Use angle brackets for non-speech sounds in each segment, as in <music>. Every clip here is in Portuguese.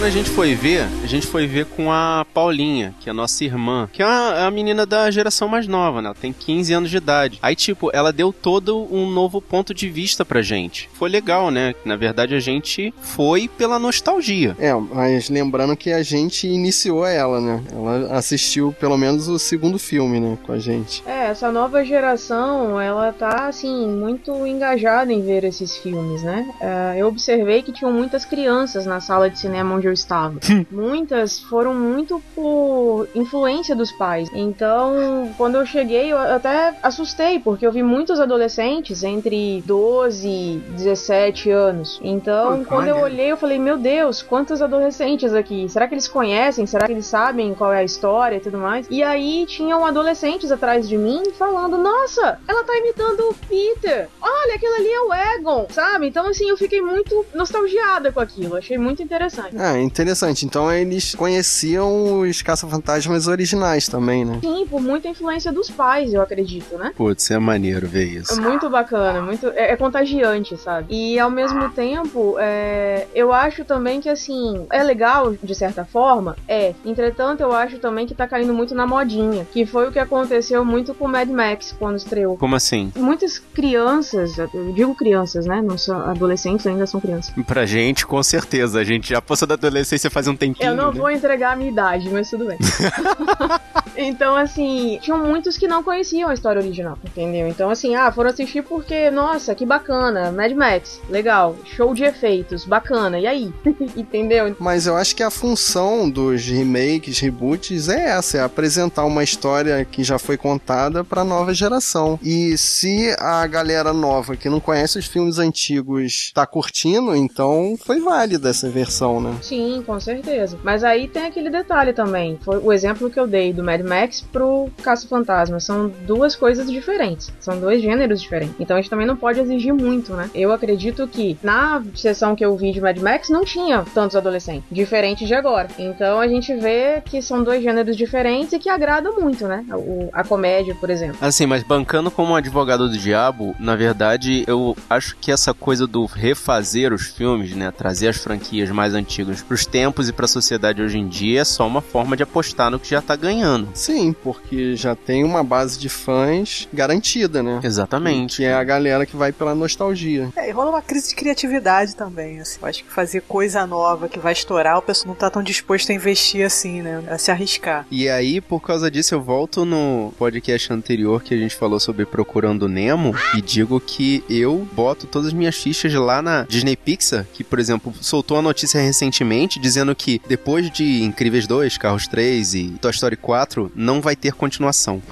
quando a gente foi ver, a gente foi ver com a Paulinha, que é a nossa irmã, que é a, é a menina da geração mais nova, né? Ela tem 15 anos de idade. Aí, tipo, ela deu todo um novo ponto de vista pra gente. Foi legal, né? Na verdade, a gente foi pela nostalgia. É, mas lembrando que a gente iniciou ela, né? Ela assistiu pelo menos o segundo filme, né? Com a gente. É, essa nova geração, ela tá, assim, muito engajada em ver esses filmes, né? Uh, eu observei que tinham muitas crianças na sala de cinema onde eu estava. muitas foram muito por influência dos pais. Então, quando eu cheguei, eu até assustei, porque eu vi muitos adolescentes entre 12 e 17 anos. Então, quando eu olhei, eu falei, meu Deus, quantos adolescentes aqui? Será que eles conhecem? Será que eles sabem qual é a história e tudo mais? E aí tinham adolescentes atrás de mim falando, nossa, ela tá imitando o Peter. Olha, aquilo ali é o Egon, sabe? Então, assim, eu fiquei muito nostalgiada com aquilo. Achei muito interessante. Ah, interessante. Então eles conheciam os caça-fantasmas originais também, né? Sim, por muita influência dos pais, eu acredito, né? Putz, é maneiro ver isso. É muito bacana, muito é, é contagiante, sabe? E ao mesmo tempo, é, eu acho também que assim, é legal de certa forma, é. Entretanto, eu acho também que tá caindo muito na modinha, que foi o que aconteceu muito com Mad Max quando estreou. Como assim? Muitas crianças, eu digo crianças, né? Não são adolescentes, ainda são crianças. Pra gente, com certeza. A gente já passou da adolescência faz um tempinho. Eu não né? vou entregar a minha idade, mas tudo bem. <laughs> então, assim, tinham muitos que não conheciam a história original, entendeu? Então, assim, ah, foram assistir porque, nossa, que bacana, Mad Max, legal, show de efeitos, bacana, e aí? <laughs> entendeu? Mas eu acho que a função dos remakes, reboots é essa, é apresentar uma história que já foi contada pra nova geração. E se a galera nova que não conhece os filmes antigos tá curtindo, então foi válida essa versão, né? Sim, com certeza. Mas aí tem aquele detalhe também. Foi o exemplo que eu dei do Mad Max pro Caça-Fantasma. São duas coisas diferentes. São dois gêneros diferentes. Então a gente também não pode exigir muito, né? Eu acredito que na sessão que eu vi de Mad Max não tinha tantos adolescentes. Diferente de agora. Então a gente vê que são dois gêneros diferentes e que agradam muito, né? O, a comédia, por exemplo. Assim, mas bancando como advogado do diabo, na verdade, eu acho que essa coisa do refazer os filmes, né? Trazer as franquias mais antigas pros tempos e pra sociedade hoje em dia é só uma forma de apostar no que já tá ganhando. Sim, porque já tem uma base de fãs garantida, né? Exatamente. Que é a galera que vai pela nostalgia. É, e rola uma crise de criatividade também, assim. Eu acho que fazer coisa nova que vai estourar, o pessoal não tá tão disposto a investir assim, né? A se arriscar. E aí, por causa disso, eu volto no podcast anterior que a gente falou sobre Procurando Nemo e digo que eu boto todas as minhas fichas lá na Disney Pixar, que, por exemplo, soltou a notícia recentemente dizendo que depois de Incríveis 2, Carros 3 e Toy Story 4, não vai ter continuação.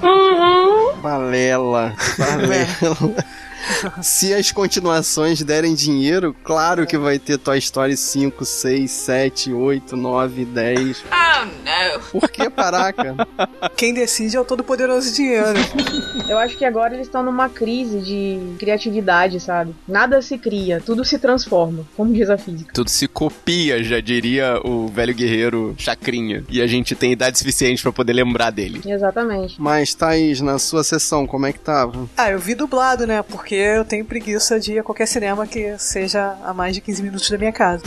Balela. <laughs> Balela. <laughs> Se as continuações derem dinheiro, claro que vai ter Toy Story 5, 6, 7, 8, 9, 10. Oh, não. Por que parar, cara? Quem decide é o todo-poderoso dinheiro. <laughs> Eu acho que agora eles estão numa crise de criatividade, sabe? Nada se cria, tudo se transforma, como diz a física. Tudo se copia, já diria o velho guerreiro Chacrinha. E a gente tem idade suficiente pra poder lembrar dele. Exatamente. Mas, Thaís, na sua sessão, como é que tava? Ah, eu vi dublado, né? Porque eu tenho preguiça de ir a qualquer cinema que seja a mais de 15 minutos da minha casa.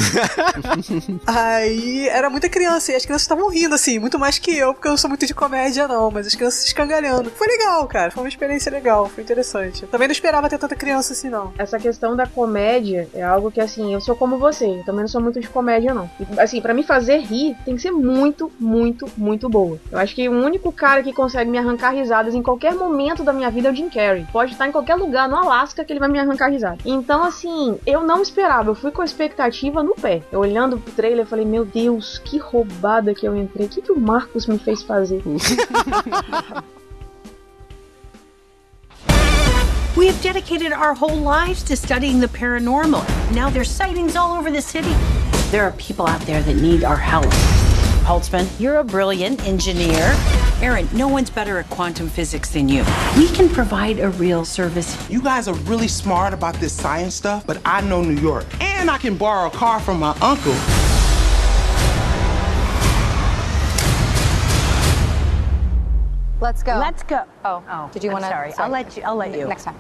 <laughs> Aí era muita criança e as crianças estavam rindo, assim, muito mais que eu, porque eu não sou muito de comédia, não, mas as crianças se escangalhando. Foi legal, cara, foi uma experiência legal, foi interessante. Eu também não esperava ter tanta criança assim, não. Essa questão da comédia é algo que, assim, eu sou como você, eu também não sou muito de comédia, não. E, assim, para me fazer rir, tem que ser muito, muito, muito boa. Eu acho que o único cara que consegue me arrancar risadas em qualquer momento da minha vida é o Jim Carrey. Pode estar em qualquer lugar, no Alasca, que ele vai me arrancar risada. Então, assim, eu não esperava, eu fui com a expectativa no pé. Eu olhando pro trailer, eu falei, meu Deus, que roubada que eu entrei. O que, que o Marcos me fez fazer? <laughs> We have dedicated our whole lives to studying the paranormal. Now there's sightings all over the city. There are people out there that need our help. Holtzman, you're a brilliant engineer. Aaron, no one's better at quantum physics than you. We can provide a real service. You guys are really smart about this science stuff, but I know New York. And I can borrow a car from my uncle. Let's go. Let's go. Oh, Oh, Did you want to? sorry. I'll let you- I'll let you. Next time.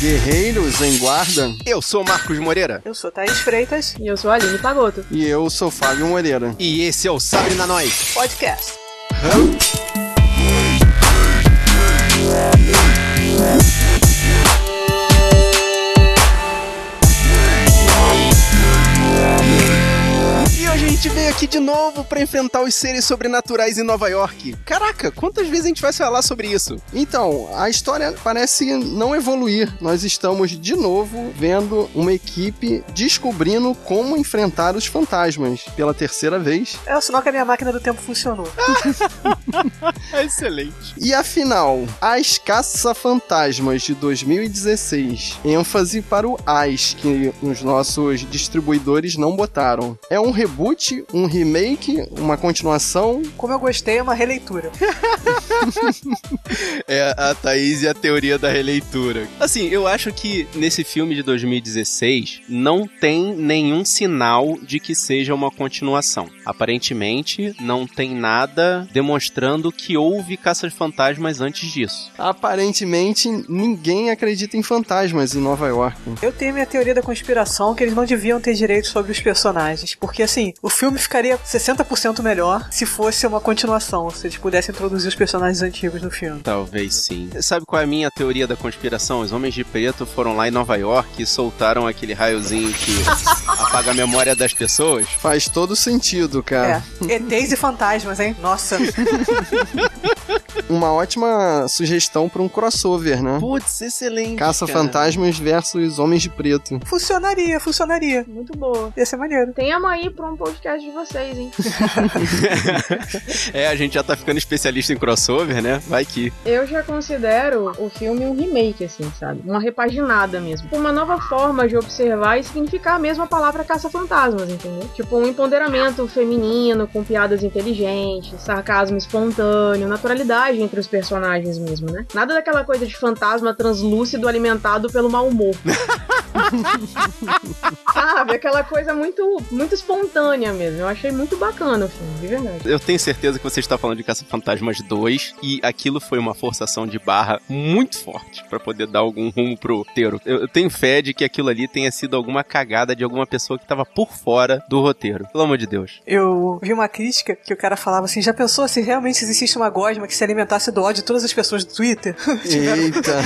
Guerreiros em Guarda. Eu sou Marcos Moreira. Eu sou Thaís Freitas. E eu sou Aline Pagoto. E eu sou Fábio Moreira. E esse é o Sabre na Nós. Podcast. E gente veio aqui de novo pra enfrentar os seres sobrenaturais em Nova York. Caraca, quantas vezes a gente vai falar sobre isso? Então, a história parece não evoluir. Nós estamos de novo vendo uma equipe descobrindo como enfrentar os fantasmas pela terceira vez. É o sinal que a minha máquina do tempo funcionou. <laughs> <laughs> Excelente. E afinal, As Caça-Fantasmas de 2016, ênfase para o AS, que os nossos distribuidores não botaram. É um reboot, um remake, uma continuação? Como eu gostei, é uma releitura. <laughs> É a Thaís e a teoria da releitura. Assim, eu acho que nesse filme de 2016 não tem nenhum sinal de que seja uma continuação. Aparentemente, não tem nada demonstrando que houve caças-fantasmas antes disso. Aparentemente, ninguém acredita em fantasmas em Nova York. Eu tenho minha teoria da conspiração que eles não deviam ter direito sobre os personagens. Porque, assim, o filme ficaria 60% melhor se fosse uma continuação. Se eles pudessem introduzir os personagens antigos no filme. Talvez sim. Sabe qual é a minha teoria da conspiração? Os homens de preto foram lá em Nova York e soltaram aquele raiozinho que <laughs> apaga a memória das pessoas. Faz todo sentido, cara. É. ETs e fantasmas, hein? Nossa. <laughs> Uma ótima sugestão para um crossover, né? Putz, excelente. Caça-fantasmas versus Homens de Preto. funcionaria, funcionaria. Muito boa. Ia ser maneiro. Tenham aí pra um podcast de vocês, hein? <laughs> é, a gente já tá ficando especialista em crossover, né? Vai que. Eu já considero o filme um remake, assim, sabe? Uma repaginada mesmo. Uma nova forma de observar e significar a palavra caça-fantasmas, entendeu? Tipo, um empoderamento feminino, com piadas inteligentes, sarcasmo espontâneo, naturalidade entre os personagens mesmo, né? Nada daquela coisa de fantasma translúcido alimentado pelo mau humor. <laughs> <laughs> Sabe? Aquela coisa muito, muito espontânea mesmo. Eu achei muito bacana o filme, de verdade. Eu tenho certeza que você está falando de Caça-Fantasmas 2 e aquilo foi uma forçação de barra muito forte pra poder dar algum rumo pro roteiro. Eu, eu tenho fé de que aquilo ali tenha sido alguma cagada de alguma pessoa que tava por fora do roteiro. Pelo amor de Deus. Eu vi uma crítica que o cara falava assim: já pensou se realmente existisse uma gosma que se alimentasse do ódio de todas as pessoas do Twitter? <laughs> Eita!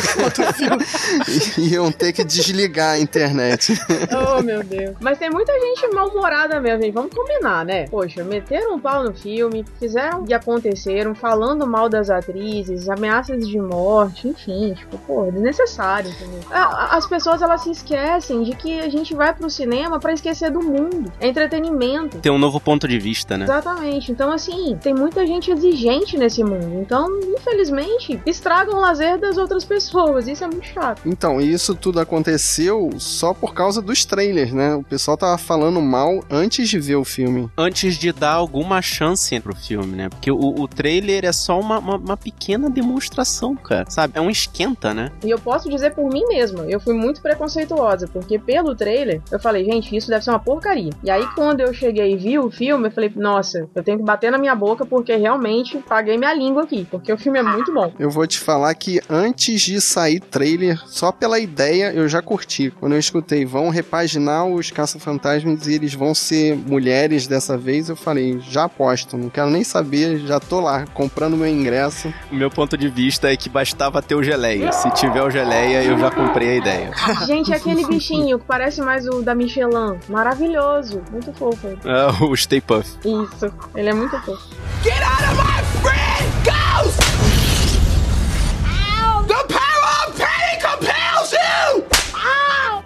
<laughs> Iam ter que desligar internet. <laughs> Oh, meu Deus. Mas tem muita gente mal-humorada mesmo, gente. Vamos combinar, né? Poxa, meteram um pau no filme, fizeram e aconteceram, falando mal das atrizes, ameaças de morte, enfim, tipo, porra, desnecessário, entendeu? As pessoas, elas se esquecem de que a gente vai pro cinema pra esquecer do mundo. É entretenimento. Tem um novo ponto de vista, né? Exatamente. Então, assim, tem muita gente exigente nesse mundo. Então, infelizmente, estragam o lazer das outras pessoas. Isso é muito chato. Então, e isso tudo aconteceu só por causa dos trailers, né? O pessoal tava falando mal antes de ver o filme. Antes de dar alguma chance pro filme, né? Porque o, o trailer é só uma, uma, uma pequena demonstração, cara. Sabe? É um esquenta, né? E eu posso dizer por mim mesma, eu fui muito preconceituosa, porque pelo trailer eu falei, gente, isso deve ser uma porcaria. E aí quando eu cheguei e vi o filme, eu falei, nossa, eu tenho que bater na minha boca porque realmente paguei minha língua aqui, porque o filme é muito bom. Eu vou te falar que antes de sair trailer, só pela ideia eu já curti. Quando eu escutei, vão repaginar os caça-fantasmas e eles vão ser mulheres dessa vez, eu falei, já aposto, não quero nem saber, já tô lá, comprando meu ingresso. O meu ponto de vista é que bastava ter o geleia. Se tiver o geleia, eu já comprei a ideia. <laughs> Gente, é aquele bichinho que parece mais o da Michelin, maravilhoso, muito fofo. É, o Stay Puff. Isso, ele é muito fofo. Get out of my friend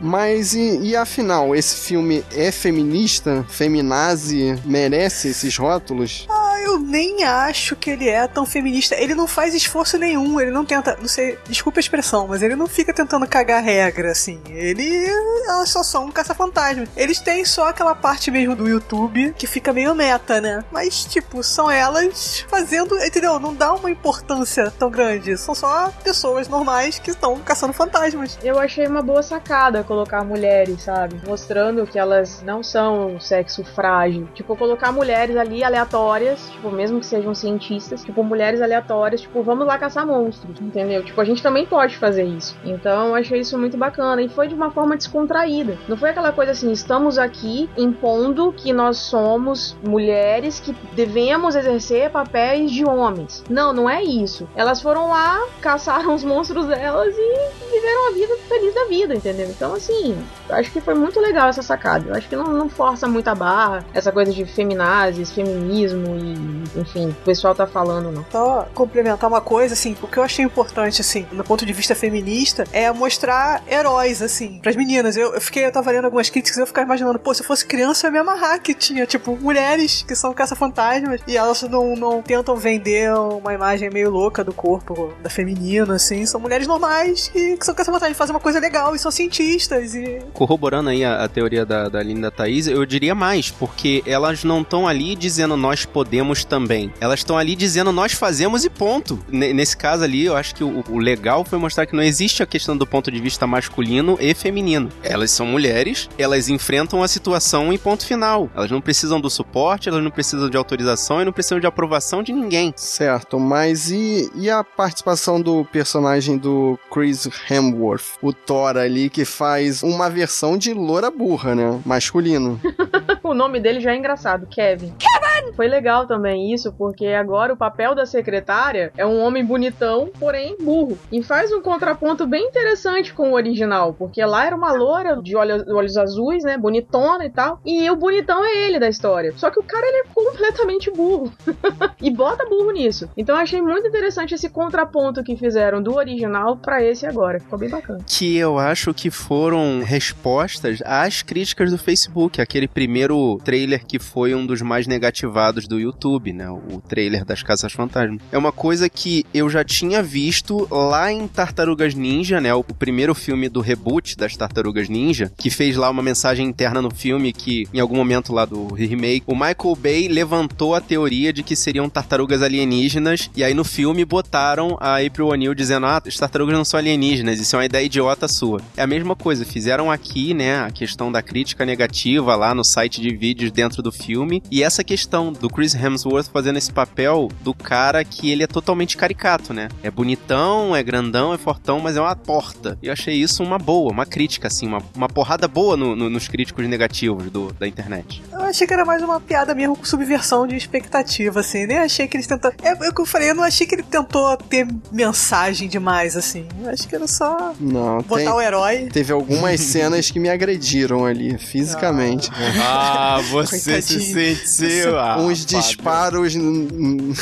Mas e, e afinal, esse filme é feminista? Feminazi? Merece esses rótulos? Ah, eu nem acho que ele é tão feminista. Ele não faz esforço nenhum, ele não tenta, não sei, desculpa a expressão, mas ele não fica tentando cagar regra, assim. Ele, elas só são um caça-fantasma. Eles têm só aquela parte mesmo do YouTube que fica meio meta, né? Mas, tipo, são elas fazendo, entendeu? Não dá uma importância tão grande. São só pessoas normais que estão caçando fantasmas. Eu achei uma boa sacada colocar mulheres, sabe? Mostrando que elas não são um sexo frágil. Tipo, colocar mulheres ali aleatórias tipo, mesmo que sejam cientistas, tipo, mulheres aleatórias, tipo, vamos lá caçar monstros, entendeu? Tipo, a gente também pode fazer isso. Então, eu achei isso muito bacana e foi de uma forma descontraída. Não foi aquela coisa assim, estamos aqui impondo que nós somos mulheres que devemos exercer papéis de homens. Não, não é isso. Elas foram lá, caçaram os monstros delas e viveram a vida feliz da vida, entendeu? Então, assim, acho que foi muito legal essa sacada. Eu acho que não, não força muito a barra, essa coisa de feminazes, feminismo e, enfim, o pessoal tá falando, não. Só complementar uma coisa, assim, o que eu achei importante, assim, do ponto de vista feminista, é mostrar heróis, assim, pras meninas. Eu, eu fiquei, eu tava lendo algumas críticas e eu ficava imaginando, pô, se eu fosse criança eu ia me amarrar que tinha, tipo, mulheres que são caça-fantasmas e elas não, não tentam vender uma imagem meio louca do corpo da feminina, assim. São mulheres normais e que são caça-fantasmas, fazem uma coisa legal e são cientistas e... Corroborando aí a, a teoria da, da Linda Thaís, eu diria mais, porque elas não estão ali dizendo nós podemos também. Elas estão ali dizendo nós fazemos e ponto. N nesse caso ali, eu acho que o, o, legal foi mostrar que não existe a questão do ponto de vista masculino e feminino. Elas são mulheres, elas enfrentam a situação em ponto final. Elas não precisam do suporte, elas não precisam de autorização e não precisam de aprovação de ninguém. Certo, mas e, e a participação do personagem do Chris Hemsworth, o Thor ali, que faz uma versão de loura burra, né? Masculino. <laughs> o nome dele já é engraçado, Kevin. Kevin! Foi legal também isso, porque agora o papel da secretária é um homem bonitão, porém burro. E faz um contraponto bem interessante com o original, porque lá era uma loura de olhos, olhos azuis, né? Bonitona e tal. E o bonitão é ele da história. Só que o cara ele é completamente burro. <laughs> e bota burro nisso. Então eu achei muito interessante esse contraponto que fizeram do original para esse agora. Ficou bem bacana. Que eu acho que foram respostas às críticas do Facebook, aquele primeiro trailer que foi um dos mais negativados do YouTube, né? O trailer das Casas Fantasmas. É uma coisa que eu já tinha visto lá em Tartarugas Ninja, né? O primeiro filme do reboot das Tartarugas Ninja, que fez lá uma mensagem interna no filme que, em algum momento lá do remake, o Michael Bay levantou a teoria de que seriam tartarugas alienígenas, e aí no filme botaram a April O'Neil dizendo: ah, as tartarugas não são alienígenas, isso é uma ideia idiota sua. É a mesma coisa, fizeram aqui, né, a questão da crítica negativa lá no site de vídeos dentro do filme, e essa questão do Chris Hemsworth fazendo esse papel do cara que ele é totalmente caricato, né? É bonitão, é grandão, é fortão, mas é uma porta. E eu achei isso uma boa, uma crítica, assim, uma, uma porrada boa no, no, nos críticos negativos do, da internet. Eu achei que era mais uma piada mesmo com subversão de expectativa, assim. Nem achei que eles tentaram. É, é o que eu falei, eu não achei que ele tentou ter mensagem demais, assim. Eu acho que era só não, botar tem, o herói. Teve algumas <laughs> cenas que me agrediram ali, fisicamente. Ah, <laughs> você se sentiu. Ah, Uns disparos. em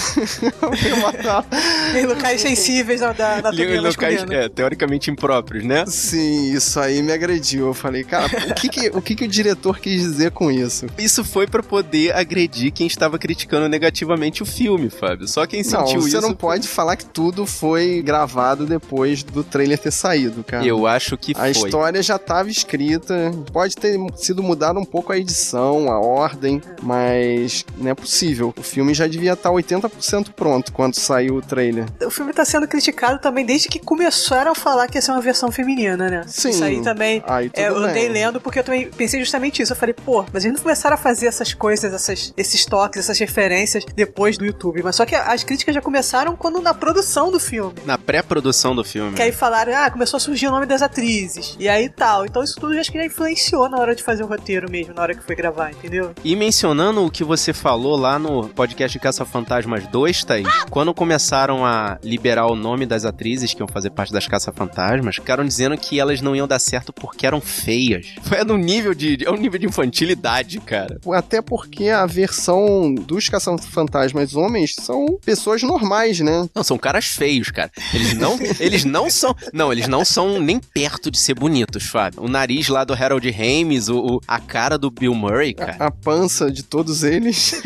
locais sensíveis da, da anatomia locais, é, teoricamente impróprios, né? Sim, isso aí me agrediu. Eu falei, cara, o que que, o que que o diretor quis dizer com isso? Isso foi para poder agredir quem estava criticando negativamente o filme, Fábio. Só quem sentiu não, você isso. Você não pode falar que tudo foi gravado depois do trailer ter saído, cara. Eu acho que a foi. A história já estava escrita. Pode ter sido mudada um pouco a edição, a ordem, mas não é possível. O filme já devia tá estar 80% pronto quando saiu o trailer. O filme está sendo criticado também desde que começaram a falar que ia ser uma versão feminina, né? Sim. Isso aí também. Aí, é, eu andei bem. lendo porque eu também pensei justamente isso. Eu falei, pô, mas eles não começaram a fazer essas coisas, essas, esses toques, essas referências depois do YouTube. Mas só que as críticas já começaram quando na produção do filme. Na pré-produção do filme. Que aí falaram, ah, começou a surgir o nome das atrizes. E aí tal. Então isso tudo acho que já influenciou na hora de fazer o roteiro mesmo, na hora que foi gravar, entendeu? E mencionando o que você falou lá no podcast Caça Fantasmas 2, Thaís, quando começaram a liberar o nome das atrizes que iam fazer parte das Caça Fantasmas, ficaram dizendo que elas não iam dar certo porque eram feias. Foi no nível de. É um nível de infantilidade, cara. Até porque a versão dos caça-fantasmas homens são pessoas normais, né? Não, são caras feios, cara. Eles não, <laughs> eles não são. Não, eles não são nem perto de ser bonitos, Fábio. O nariz lá do Harold Ramis, o, o a cara do Bill Murray, cara. A, a pança de todos eles. <laughs> <laughs>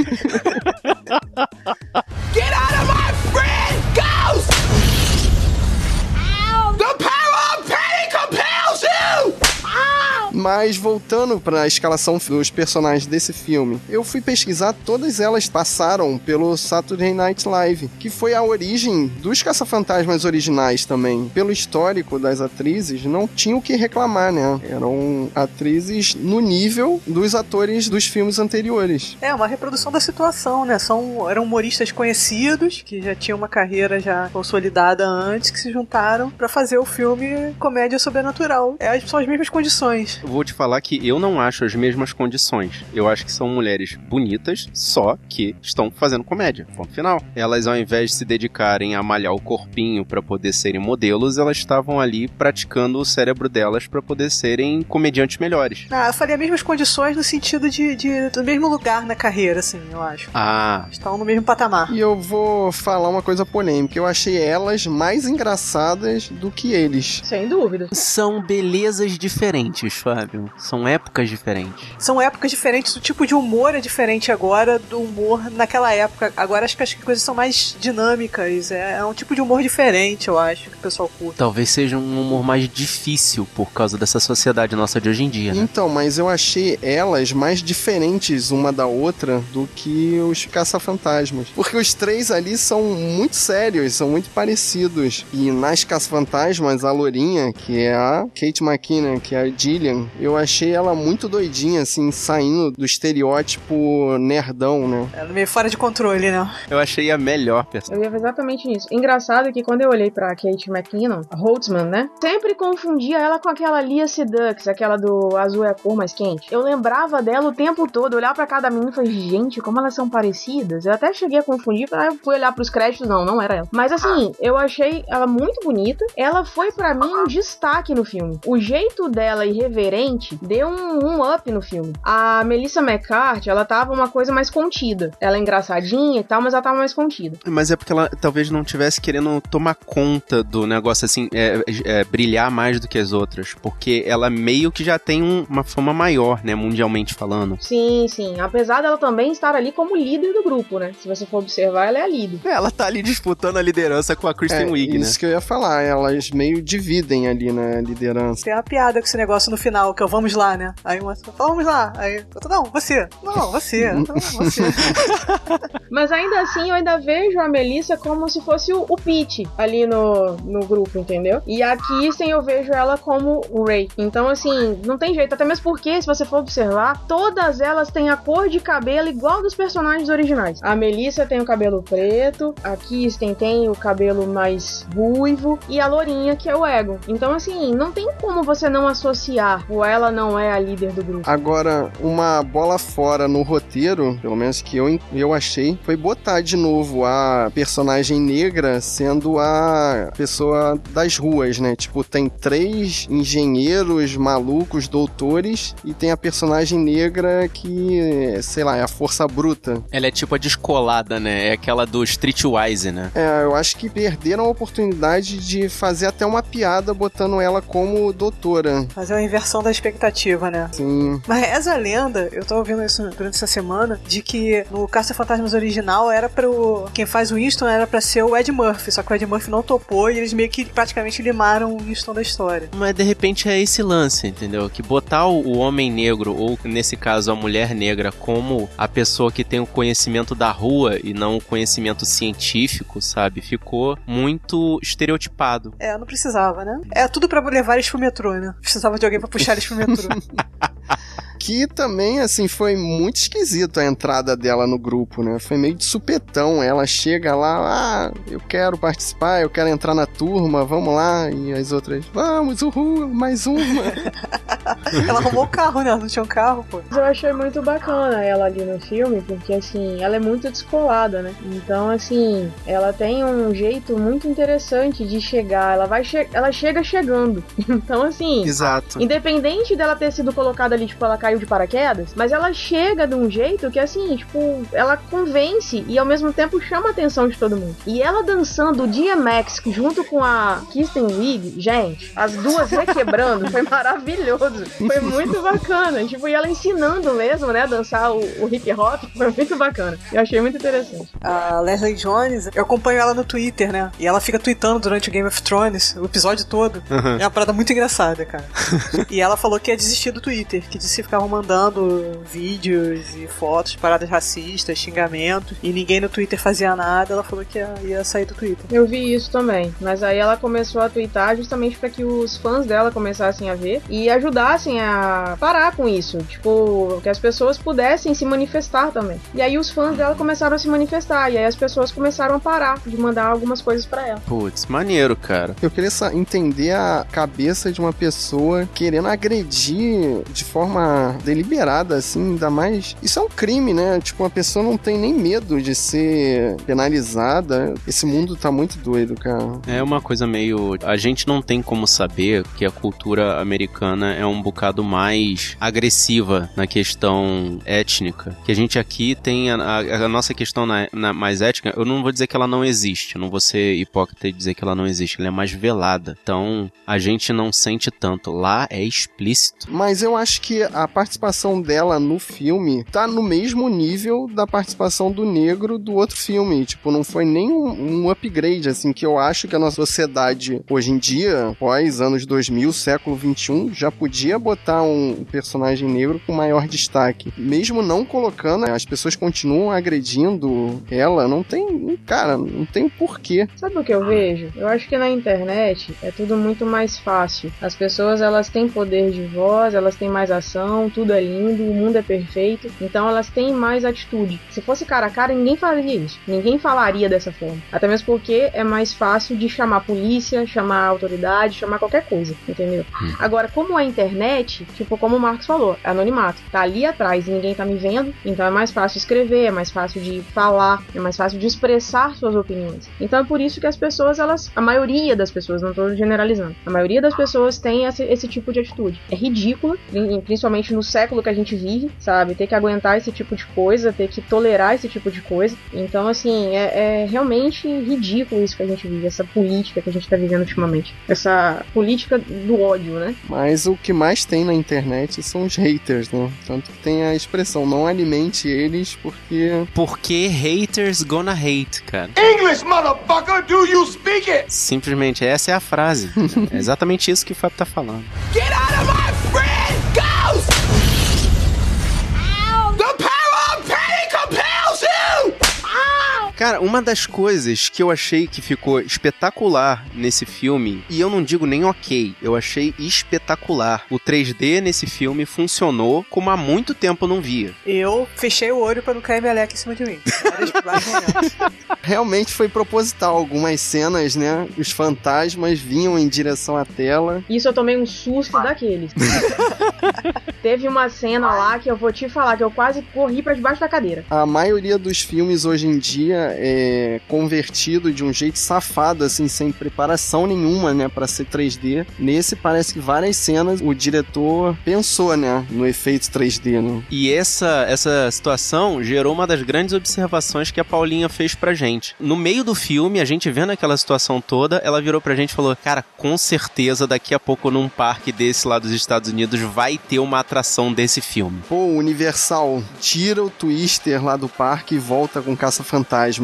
Get out of my Mas voltando pra escalação dos personagens desse filme, eu fui pesquisar, todas elas passaram pelo Saturday Night Live, que foi a origem dos caça-fantasmas originais também. Pelo histórico das atrizes, não tinha o que reclamar, né? Eram atrizes no nível dos atores dos filmes anteriores. É, uma reprodução da situação, né? São, eram humoristas conhecidos, que já tinham uma carreira já consolidada antes, que se juntaram para fazer o filme comédia sobrenatural. É, são as mesmas condições. Eu vou te falar que eu não acho as mesmas condições. Eu acho que são mulheres bonitas, só que estão fazendo comédia. Ponto final. Elas, ao invés de se dedicarem a malhar o corpinho para poder serem modelos, elas estavam ali praticando o cérebro delas para poder serem comediantes melhores. Ah, eu falei as mesmas condições no sentido de, de do mesmo lugar na carreira, assim, eu acho. Ah. Estão no mesmo patamar. E eu vou falar uma coisa polêmica. Eu achei elas mais engraçadas do que eles. Sem dúvida. São belezas diferentes, Fábio. São épocas diferentes. São épocas diferentes, o tipo de humor é diferente agora do humor naquela época. Agora acho que as coisas são mais dinâmicas. É, é um tipo de humor diferente, eu acho, que o pessoal curte. Talvez seja um humor mais difícil por causa dessa sociedade nossa de hoje em dia, né? Então, mas eu achei elas mais diferentes uma da outra do que os caça-fantasmas. Porque os três ali são muito sérios, são muito parecidos. E nas caça-fantasmas, a Lourinha, que é a Kate McKinnon, que é a Gillian, eu achei ela muito doidinha, assim, saindo do estereótipo nerdão, né? É meio fora de controle, né? Eu achei a melhor personagem. Eu ia exatamente nisso. Engraçado que quando eu olhei pra Kate McKinnon, a Holtzman, né? Sempre confundia ela com aquela Lia Sedux, aquela do azul é a cor mais quente. Eu lembrava dela o tempo todo, olhar pra cada menina e falei, gente, como elas são parecidas. Eu até cheguei a confundir, aí eu fui olhar pros créditos, não, não era ela. Mas assim, eu achei ela muito bonita. Ela foi pra mim um destaque no filme. O jeito dela irreverente deu um, um up no filme. A Melissa McCarthy, ela tava uma coisa mais contida. Ela é engraçadinha e tal, mas ela tava mais contida. Mas é porque ela talvez não tivesse querendo tomar conta do negócio assim, é, é, brilhar mais do que as outras. Porque ela meio que já tem um- uma fama maior, né, mundialmente falando. Sim, sim. Apesar dela também estar ali como líder do grupo, né? Se você for observar, ela é a líder. Ela tá ali disputando a liderança com a Kristen É, Wiig, né? isso que eu ia falar, elas meio dividem ali na liderança. Tem uma piada com esse negócio no final, que é o vamos lá, né? Aí uma fala, vamos lá. Aí outra, não, você. Não, você. Não, você. <laughs> Mas ainda assim, eu ainda vejo a Melissa como se fosse o, o Pete ali no, no grupo, entendeu? E a Kirsten eu vejo ela como o Ray. Então, assim, não tem jeito. Até mesmo porque, se você for observar, todas elas têm a cor de cabelo igual dos personagens originais. A Melissa tem o cabelo preto, a Kirsten tem o cabelo mais ruivo e a Lourinha, que é o Ego. Então, assim, não tem como você não associar ou ela não é a líder do grupo. Agora, uma bola fora no roteiro, pelo menos que eu, eu achei, foi botar de novo a personagem negra sendo a pessoa das ruas, né? Tipo, tem três engenheiros malucos, doutores, e tem a personagem negra que, sei lá, é a força bruta. Ela é tipo a descolada, né? É aquela do Streetwise, né? É, eu acho que perderam a oportunidade de fazer até uma piada botando ela como doutora. Fazer uma inversão da expectativa, né? Sim. Mas reza a lenda, eu tava ouvindo isso durante essa semana, de que no Caça Fantasmas original era pro. Quem faz o Winston era pra ser o Ed Murphy, só que o Ed Murphy não topou e eles meio que praticamente limaram o Winston da história. Mas de repente é esse lance, entendeu? Que botar o, o homem negro, ou nesse caso a mulher negra, como a pessoa que tem o conhecimento da rua e não o conhecimento científico, sabe? Ficou muito estereotipado. É, não precisava, né? É tudo pra levar eles pro metrô, né? Precisava de alguém pra puxar eles pro metrô. Que também, assim, foi muito esquisito a entrada dela no grupo, né? Foi meio de supetão. Ela chega lá, ah, eu quero participar, eu quero entrar na turma, vamos lá. E as outras, vamos, uhul, mais uma. <laughs> <laughs> Ela arrumou o carro, né? Não tinha um carro, pô. Mas eu achei muito bacana ela ali no filme, porque assim, ela é muito descolada, né? Então, assim, ela tem um jeito muito interessante de chegar. Ela vai che ela chega chegando. <laughs> Então, assim, Exato. independente dela ter sido colocada ali, tipo, ela caiu de paraquedas, mas ela chega de um jeito que, assim, tipo, ela convence e ao mesmo tempo chama a atenção de todo mundo. E ela dançando o DMX junto com a Kristen Wiig, gente, as duas requebrando, foi <laughs> maravilhoso. Foi muito bacana. Tipo, e ela ensinando mesmo, né, a dançar o, o hip hop. Foi muito bacana. Eu achei muito interessante. A Leslie Jones, eu acompanho ela no Twitter, né? E ela fica tweetando durante o Game of Thrones, o episódio todo. Uhum. É uma parada muito engraçada, cara. <laughs> e ela falou que ia desistir do Twitter, que disse que ficavam mandando vídeos e fotos de paradas racistas, xingamentos, e ninguém no Twitter fazia nada. Ela falou que ia, ia sair do Twitter. Eu vi isso também. Mas aí ela começou a twittar justamente para que os fãs dela começassem a ver e ajudassem a parar com isso. Tipo, que as pessoas pudessem se manifestar também. E aí os fãs dela começaram a se manifestar. E aí as pessoas começaram a parar de mandar algumas coisas para ela. Putz, maneiro, cara. Eu queria entender a cabeça de uma pessoa querendo agredir de forma deliberada, assim, ainda mais. Isso é um crime, né? Tipo, uma pessoa não tem nem medo de ser penalizada. Esse mundo tá muito doido, cara. É uma coisa meio. A gente não tem como saber que a cultura americana é um bocado mais agressiva na questão étnica. Que a gente aqui tem a, a- a nossa questão na, na- mais étnica. Eu não vou dizer que ela não existe. Não vou ser hipócrita e dizer que ela não existe. Ela é mais velada. Então a gente não sente tanto. Lá é explícito. Mas eu acho que a participação dela no filme tá no mesmo nível da participação do negro do outro filme. Tipo, não foi nem um, um upgrade, assim, que eu acho que a nossa sociedade hoje em dia, pós anos 2000, século 21, já podia botar um personagem negro com maior destaque. Mesmo não colocando, as pessoas continuam agredindo ela, não tem, cara, não tem porquê. Sabe o que eu vejo? Eu acho que na internet é tudo muito mais fácil. As pessoas elas têm poder de voz, elas têm mais ação, tudo é lindo, o mundo é perfeito, então elas têm mais atitude. Se fosse cara a cara, ninguém faria isso. Ninguém falaria dessa forma. Até mesmo porque é mais fácil de chamar a polícia, chamar a autoridade, chamar qualquer coisa, entendeu? Agora, como a internet, tipo, como o Marcos falou, é anonimato. Tá ali atrás e ninguém tá me vendo, então é mais fácil escrever, é mais fácil de falar, é mais fácil de expressar suas opiniões. Então é por isso que as pessoas, elas. A maioria das pessoas, não tô generalizando, a maioria das pessoas tem esse, esse tipo de atitude. É ridícula, prin- principalmente no século que a gente vive, sabe? Ter que aguentar esse tipo de coisa, ter que tolerar esse tipo de coisa. Então, assim, é, é realmente ridículo isso que a gente vive, essa política que a gente tá vivendo ultimamente. Essa política do ódio, né? Mas o que mais tem na internet são os haters, né? Tanto que tem a expressão, não alimente eles porque Porque haters gonna hate, cara. English, motherfucker, do you speak it? Simplesmente essa é a frase. <laughs> é exatamente isso que o Fábio tá falando. Get out of my Cara, uma das coisas que eu achei que ficou espetacular nesse filme, e eu não digo nem ok, eu achei espetacular. O 3D nesse filme funcionou como há muito tempo não via. Eu fechei o olho pra não cair meleca em cima de mim. <laughs> Realmente foi proposital. Algumas cenas, né? Os fantasmas vinham em direção à tela. Isso eu tomei um susto daqueles. <laughs> Teve uma cena lá que eu vou te falar que eu quase corri pra debaixo da cadeira. A maioria dos filmes hoje em dia é convertido de um jeito safado, assim, sem preparação nenhuma, né, Pra ser 3D. Nesse parece que várias cenas o diretor pensou, né, no efeito 3D, né? E essa, essa situação gerou uma das grandes observações que a Paulinha fez pra gente. No meio do filme, a gente vendo aquela situação toda, ela virou pra gente e falou: Cara, com certeza daqui a pouco num parque desse lá dos Estados Unidos vai ter uma atração desse filme. Pô, Universal tira o Twister lá do parque e volta com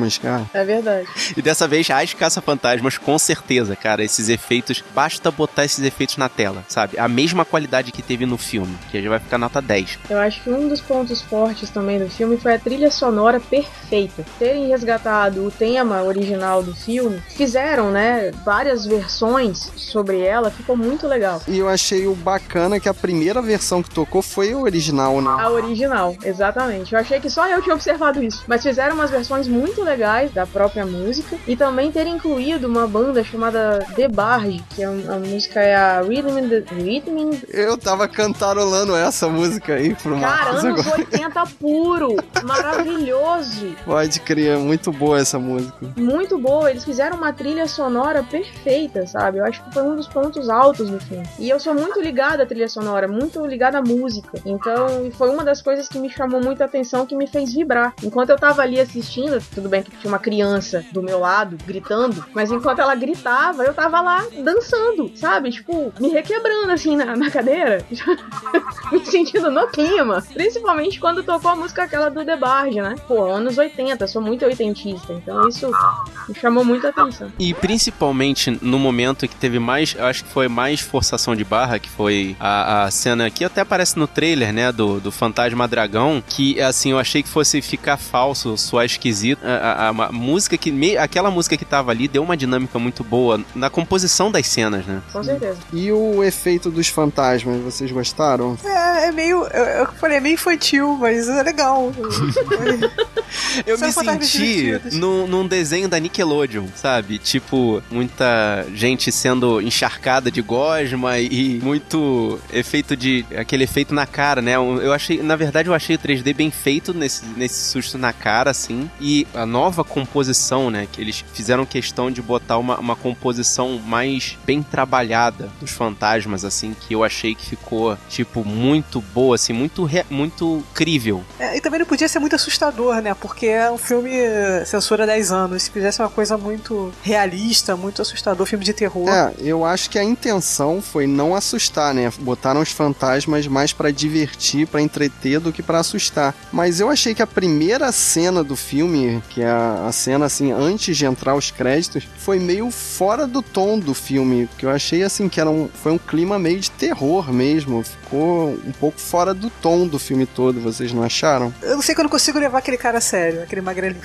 caça-fantasmas, cara. É verdade. E dessa vez, as caça-fantasmas, com certeza, cara, esses efeitos, basta botar esses efeitos na tela, sabe? A mesma qualidade que teve no filme, que já vai ficar nota 10. Eu acho que um dos pontos fortes também do filme foi a trilha sonora perfeita. Terem resgatado o tema original do filme, fizeram, né, várias versões sobre ela, ficou muito legal. E eu achei o bacana que a primeira versão que tocou foi a original, né? A original, exatamente. Eu achei que só eu tinha observado isso. Mas fizeram umas versões muito legais da própria música. E também ter incluído uma banda chamada The Barge, que é a música é a Rhythm in the... Rhythm. Eu tava cantarolando essa música aí pro Cara, Marcos anos agora. 80 puro! <laughs> Maravilhoso! Pode crer, muito boa essa música. muito boa. Eles fizeram uma trilha sonora perfeita, sabe? Eu acho que foi um dos pontos altos do filme. E eu sou muito ligada à trilha sonora, muito ligada à música. Então, foi uma das coisas que me chamou muita atenção, que me fez vibrar. Enquanto eu tava ali assistindo, tudo bem que tinha uma criança do meu lado gritando, mas enquanto ela gritava, eu tava lá dançando, sabe? Tipo, me requebrando assim na, na cadeira, <laughs> me sentindo no clima. Principalmente quando tocou a música aquela do The Barge, né? Pô, anos 80, sou muito oitentista, então isso me chamou muita atenção. E principalmente no momento que teve mais, eu acho que foi mais forçação de barra, que foi a, a cena que até aparece no trailer, né, do, do Fantasma Dragão, que assim, eu achei que fosse ficar falso, soar esquisito. A, a, a música que, me, aquela música que tava ali deu uma dinâmica muito boa na composição das cenas, né? Com certeza. E o efeito dos fantasmas, vocês gostaram? É, é meio. Eu, eu falei, é meio infantil, mas é legal. <laughs> Eu São me senti num, num desenho da Nickelodeon, sabe? Tipo, muita gente sendo encharcada de gosma e muito efeito de. aquele efeito na cara, né? Eu achei, na verdade, eu achei o 3D bem feito nesse, nesse susto na cara, assim. E a nova composição, né? Que eles fizeram questão de botar uma, uma composição mais bem trabalhada dos fantasmas, assim, que eu achei que ficou, tipo, muito boa, assim, muito, re- muito crível. É, e também não podia ser muito assustador, né? Porque é um filme eh, censura 10 anos. Se fizesse uma coisa muito realista, muito assustador, filme de terror. É, eu acho que a intenção foi não assustar, né? Botaram os fantasmas mais pra divertir, pra entreter do que pra assustar. Mas eu achei que a primeira cena do filme, que é a, a cena assim antes de entrar os créditos, foi meio fora do tom do filme, que eu achei assim que era um, foi um clima meio de terror mesmo. Ficou um pouco fora do tom do filme todo, vocês não acharam? Eu não sei que eu não consigo levar aquele cara a sério, aquele magrelinho.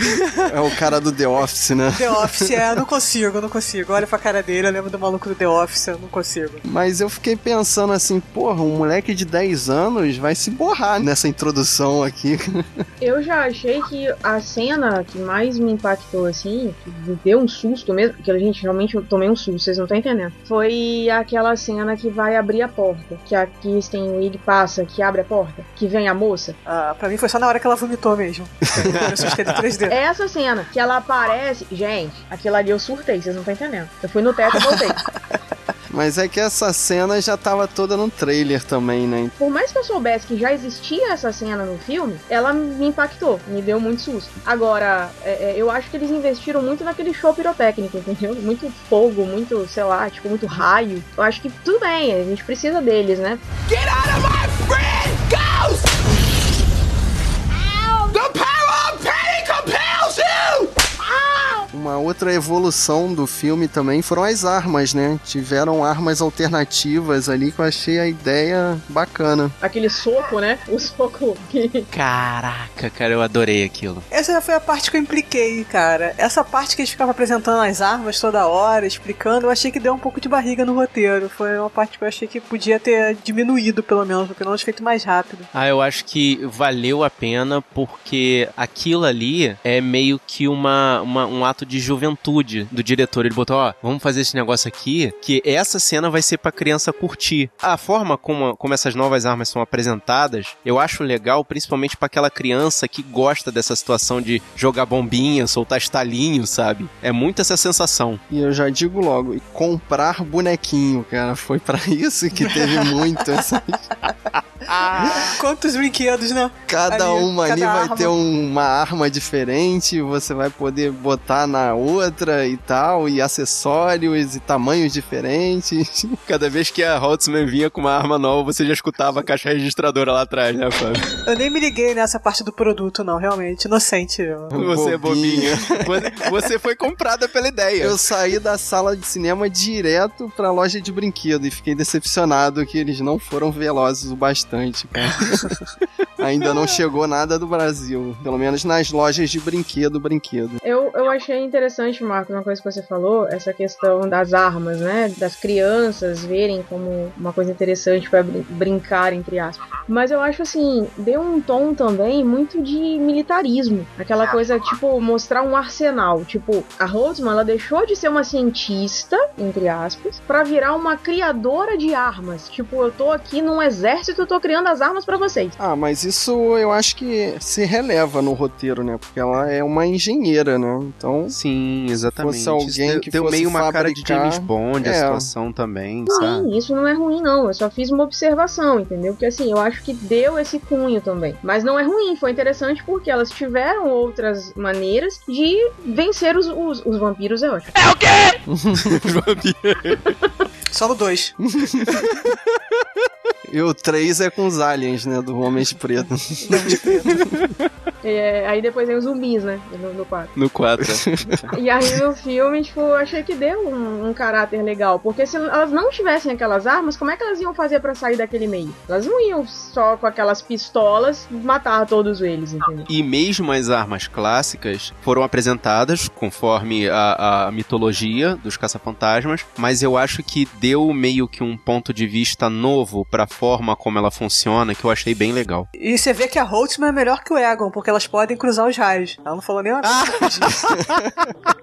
É o cara do The Office, né? The Office, é, eu não consigo, eu não consigo. Olha pra cara dele, eu lembro do maluco do The Office, eu não consigo. Mas eu fiquei pensando assim, porra, um moleque de 10 anos vai se borrar nessa introdução aqui. Eu já achei que a cena que mais me impactou, assim, que me deu um susto mesmo, que a gente realmente eu tomei um susto, vocês não estão entendendo. Foi aquela cena que vai abrir a porta, que a Kristen Wiig passa, que abre a porta, que vem a moça. Ah, pra mim foi só na hora que ela vomitou mesmo. <laughs> Eu assustei do 3D. É essa cena, que ela aparece. Gente, aquilo ali eu surtei, vocês não estão entendendo. Eu fui no teto e voltei. <laughs> Mas é que essa cena já tava toda no trailer também, né? Por mais que eu soubesse que já existia essa cena no filme, ela me impactou, me deu muito susto. Agora, é, é, eu acho que eles investiram muito naquele show pirotécnico, entendeu? Muito fogo, muito, sei lá, tipo, muito raio. Eu acho que tudo bem, a gente precisa deles, né? Get out of my friend, Ghost! Uma outra evolução do filme também foram as armas, né? Tiveram armas alternativas ali que eu achei a ideia bacana. Aquele soco, né? O soco que. Caraca, cara, eu adorei aquilo. Essa já foi a parte que eu impliquei, cara. Essa parte que eles ficavam apresentando as armas toda hora, explicando, eu achei que deu um pouco de barriga no roteiro. Foi uma parte que eu achei que podia ter diminuído, pelo menos, pelo menos feito mais rápido. Ah, eu acho que valeu a pena porque aquilo ali é meio que uma, uma- um ato de juventude do diretor. Ele botou, ó, vamos fazer esse negócio aqui, que essa cena vai ser pra criança curtir. A forma como, como essas novas armas são apresentadas, eu acho legal, principalmente pra aquela criança que gosta dessa situação de jogar bombinha, soltar estalinho, sabe? É muito essa sensação. E eu já digo logo, comprar bonequinho, cara, foi pra <laughs> isso que teve muito. essa- <laughs> Quantos brinquedos, né? Cada Ali, uma ali vai arma. ter um- uma arma diferente, você vai poder botar na outra e tal, e acessórios e tamanhos diferentes. <laughs> Cada vez que a Holtzman vinha com uma arma nova, você já escutava a caixa registradora lá atrás, né, Fábio? Eu nem me liguei nessa parte do produto, não, realmente. Inocente. eu. Você é Bobinha. bobinha. Você- Você foi comprada pela ideia. Eu saí da sala de cinema direto pra loja de brinquedo e fiquei decepcionado que eles não foram velozes o bastante, cara. <laughs> Ainda não chegou nada do Brasil, pelo menos nas lojas de brinquedo, brinquedo. Eu, eu achei interessante, Marcos, uma coisa que você falou, essa questão das armas, né? Das crianças verem como uma coisa interessante pra brin- brincar, entre aspas. Mas eu acho assim, deu um tom também muito de militarismo. Aquela coisa, tipo, mostrar um arsenal. Tipo, a Holtzman, ela deixou de ser uma cientista, entre aspas, pra virar uma criadora de armas. Tipo, eu tô aqui num exército, eu tô criando as armas pra vocês. Ah, mas isso eu acho que se releva no roteiro, né? Porque ela é uma engenheira, né? Então, Sim, exatamente. fosse alguém Isso deu- que deu fosse meio uma cara de fabricar- James Bond a É. situação também, sabe? Ruim, isso não é ruim, não. Eu só fiz uma observação, entendeu? Porque assim, eu acho que deu esse cunho também. Mas não é ruim, foi interessante porque elas tiveram outras maneiras de vencer os, os, os vampiros, é ótimo. <laughs> Só no 2. e o 3 é com os aliens, né? Do Homem de Preto. <laughs> É, aí depois vem os zumbis, né? No, no quarto. No 4. <laughs> E aí no filme, tipo, eu achei que deu um, um caráter legal. Porque se elas não tivessem aquelas armas, como é que elas iam fazer pra sair daquele meio? Elas não iam só com aquelas pistolas matar todos eles, entendeu? E mesmo as armas clássicas foram apresentadas conforme a, a mitologia dos caça-fantasmas, mas eu acho que deu meio que um ponto de vista novo pra forma como ela funciona, que eu achei bem legal. E você vê que a Holtzman é melhor que o Egon, porque elas podem cruzar os raios. Ela não falou nem uma coisa <laughs> disso.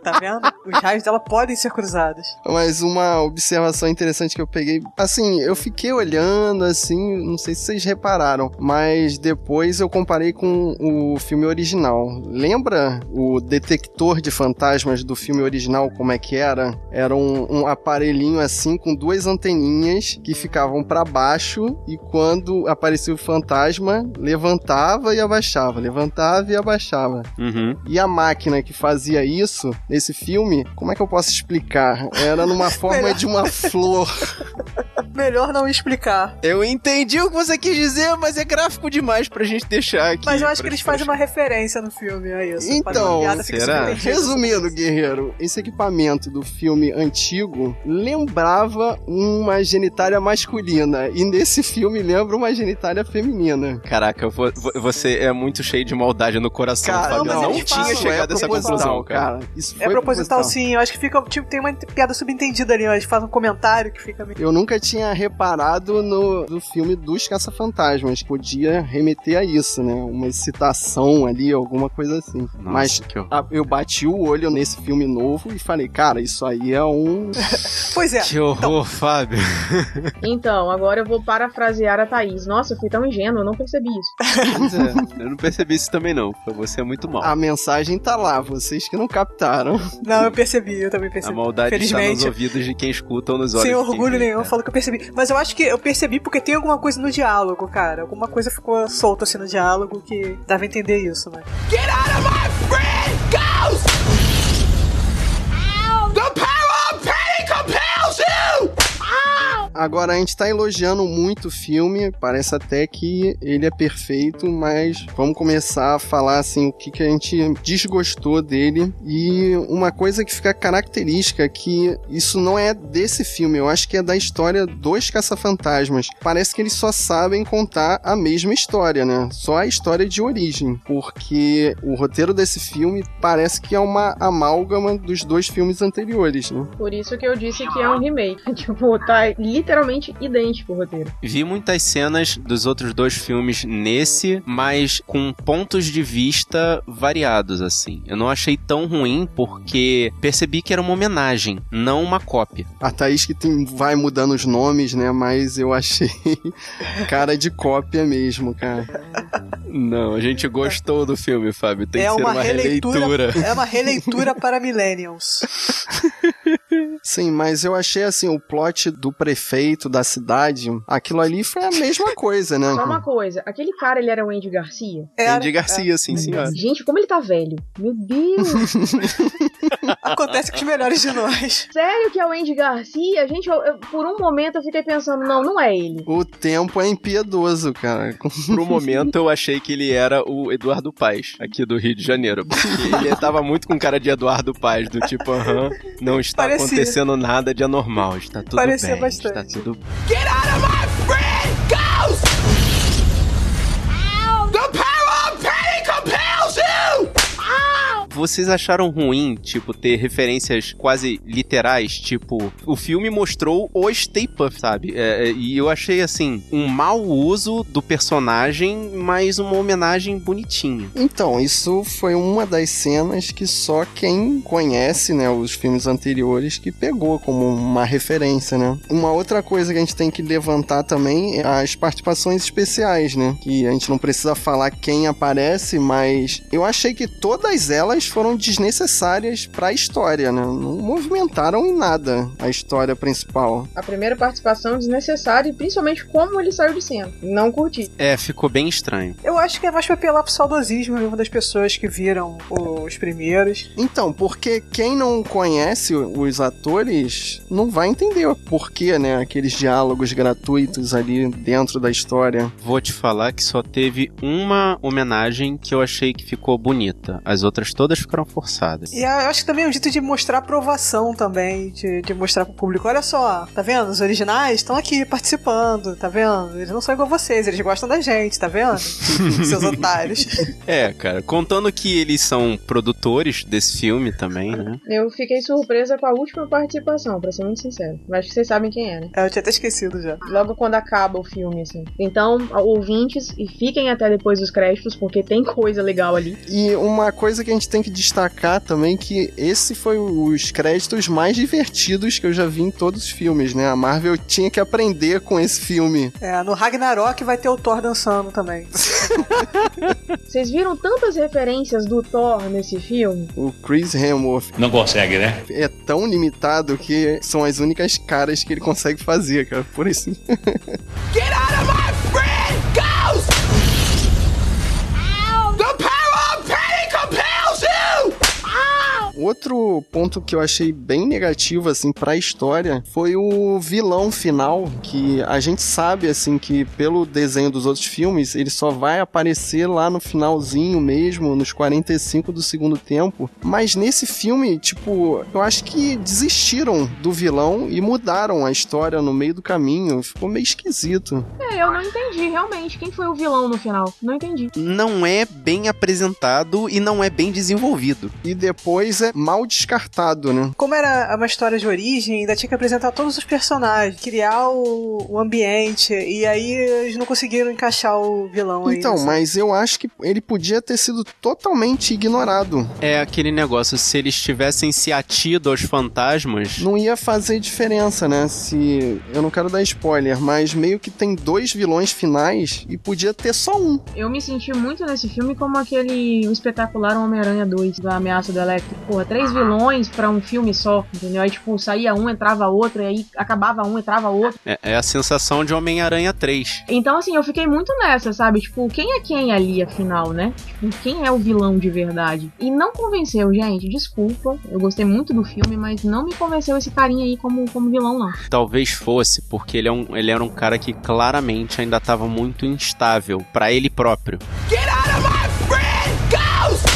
tá vendo? Os raios dela podem ser cruzados. Mas uma observação interessante que eu peguei, assim, eu fiquei olhando, assim, não sei se vocês repararam, mas depois eu comparei com o filme original. Lembra o detector de fantasmas do filme original, como é que era? Era um, um aparelhinho assim com duas anteninhas que ficavam pra baixo e quando aparecia o fantasma, levantava e abaixava, levantava e abaixava. Uhum. E a máquina que fazia isso nesse filme, como é que eu posso explicar? Era numa <laughs> forma de uma flor. <laughs> Melhor não explicar. Eu entendi o que você quis dizer, mas é gráfico demais pra gente deixar aqui. Mas eu acho que eles fazem uma referência no filme, é isso. Então, uma piada, fica será? Resumindo, guerreiro, esse equipamento do filme antigo lembrava uma genitália masculina e nesse filme lembra uma genitália feminina. Caraca, vo- vo- você é muito cheio de maldade no coração, Cara, Fábio. mas Eu não eles tinha chegado a essa proposital, conclusão, cara. Isso É foi proposital, sim. Eu acho que fica. Tipo, tem uma piada subentendida ali, ó. Eles fazem um comentário que fica meio. Eu nunca tinha reparado no, no filme dos Caça-Fantasmas. Podia remeter a isso, né? Uma excitação ali, alguma coisa assim. Nossa, Mas que horror. a- eu bati o olho nesse filme novo e falei, cara, isso aí é um. <laughs> Pois é. Que horror, Fábio. <laughs> Então, agora eu vou parafrasear a Thaís. Nossa, eu fui tão ingênuo, eu não percebi isso. Pois é, eu não percebi isso também não. Você é muito mal. A mensagem tá lá, vocês que não captaram. Não, eu percebi, eu também A percebi. maldade está nos ouvidos de quem escuta ou nos olhos Sem orgulho nenhum, eu cara. falo que eu percebi. Mas eu acho que eu percebi porque tem alguma coisa no diálogo, cara. Alguma coisa ficou solta assim no diálogo que dava a entender isso, né? Get out of my Agora, a gente tá elogiando muito o filme, parece até que ele é perfeito, mas vamos começar a falar assim o que, que a gente desgostou dele. E uma coisa que fica característica é que isso não é desse filme, eu acho que é da história dos caça-fantasmas. Parece que eles só sabem contar a mesma história, né? Só a história de origem, porque o roteiro desse filme parece que é uma amálgama dos dois filmes anteriores, né? Por isso que eu disse que é um remake. <laughs> tipo, tá literalmente idêntico o roteiro. Vi muitas cenas dos outros dois filmes nesse, mas com pontos de vista variados, assim. Eu não achei tão ruim porque percebi que era uma homenagem, não uma cópia. A Thaís que tem, vai mudando os nomes, né? Mas eu achei <laughs> cara de cópia mesmo, cara. Não, a gente gostou do filme, Fábio. Tem é que ser uma, uma releitura. releitura. É uma releitura para millennials. Sim, mas eu achei assim, o plot do prefeito da cidade, aquilo ali foi a mesma <laughs> coisa, né? Só uma coisa, aquele cara, ele era o Andy Garcia? Era- Andy Garcia, sim, senhora. Gente, como ele tá velho. Meu Deus! <laughs> <laughs> Acontece com os melhores de nós. Sério que é o Andy Garcia? Gente, eu- eu- por um momento eu fiquei pensando, não, não é ele. O tempo é impiedoso, cara. Por um momento eu achei que ele era o Eduardo Paes, aqui do Rio de Janeiro. Porque ele tava muito com cara de Eduardo Paes, do tipo, aham, não está Parecia. acontecendo nada de anormal, está tudo Parecia bem, bastante. está tudo bem. Get out of my Vocês acharam ruim, tipo, ter referências quase literais? Tipo, o filme mostrou o Stay Puft, sabe? É, é, e eu achei, assim, um mau uso do personagem, mas uma homenagem bonitinha. Então, isso foi uma das cenas que só quem conhece, né, os filmes anteriores que pegou como uma referência, né? Uma outra coisa que a gente tem que levantar também é as participações especiais, né? Que a gente não precisa falar quem aparece, mas eu achei que todas elas foram desnecessárias para a história, né? Não movimentaram em nada a história principal. A primeira participação desnecessária e principalmente como ele saiu de cena. Não curti. É, ficou bem estranho. Eu acho que é mais pra apelar pro saudosismo mesmo das pessoas que viram os primeiros. Então, porque quem não conhece os atores não vai entender o porquê, né? Aqueles diálogos gratuitos ali dentro da história. Vou te falar que só teve uma homenagem que eu achei que ficou bonita. As outras todas ficaram forçadas. E eu acho que também é um jeito de mostrar aprovação também, de, de mostrar pro público. Olha só, tá vendo? Os originais estão aqui participando, tá vendo? Eles não são igual vocês, eles gostam da gente, tá vendo? <laughs> Seus otários. É, cara, contando que eles são produtores desse filme também, né? Eu fiquei surpresa com a última participação, pra ser muito sincero. Acho que vocês sabem quem é, né? Eu tinha até esquecido já. Logo quando acaba o filme, assim. Então, ouvintes, e fiquem até depois dos créditos, porque tem coisa legal ali. E uma coisa que a gente tem que destacar também que esse foi os créditos mais divertidos que eu já vi em todos os filmes, né? A Marvel tinha que aprender com esse filme. É, no Ragnarok vai ter o Thor dançando também. <laughs> Vocês viram tantas referências do Thor nesse filme? O Chris Hemsworth Não consegue, né? é tão limitado que são as únicas caras que ele consegue fazer, cara. Por isso. Get out of my friend, Outro ponto que eu achei bem negativo, assim, pra história foi o vilão final, que a gente sabe, assim, que pelo desenho dos outros filmes, ele só vai aparecer lá no finalzinho mesmo, nos 45 do segundo tempo. Mas nesse filme, tipo, eu acho que desistiram do vilão e mudaram a história no meio do caminho. Ficou meio esquisito. É, eu não entendi realmente quem foi o vilão no final. Não entendi. Não é bem apresentado e não é bem desenvolvido. E depois é mal descartado, né? Como era uma história de origem, ainda tinha que apresentar todos os personagens, criar o, o ambiente, e aí eles não conseguiram encaixar o vilão aí. Então, mas eu acho que ele podia ter sido totalmente ignorado. É aquele negócio, se eles tivessem se atido aos fantasmas. Não ia fazer diferença, né? Se. Eu não quero dar spoiler, mas meio que tem dois vilões finais e podia ter só um. Eu me senti muito nesse filme como aquele espetacular Homem-Aranha 2 da ameaça do Electro. Porra, três vilões pra um filme só, entendeu? Aí, tipo, saía um, entrava outro, e aí acabava um, entrava outro. É, é a sensação de Homem-Aranha 3. Então, assim, eu fiquei muito nessa, sabe? Tipo, quem é quem ali, afinal, né? Tipo, quem é o vilão de verdade? E não convenceu, gente. Desculpa. Eu gostei muito do filme, mas não me convenceu esse carinha aí como, como vilão, não. Talvez fosse porque ele, é um, ele era um cara que claramente ainda estava muito instável pra ele próprio. Get out of my friend, Ghost!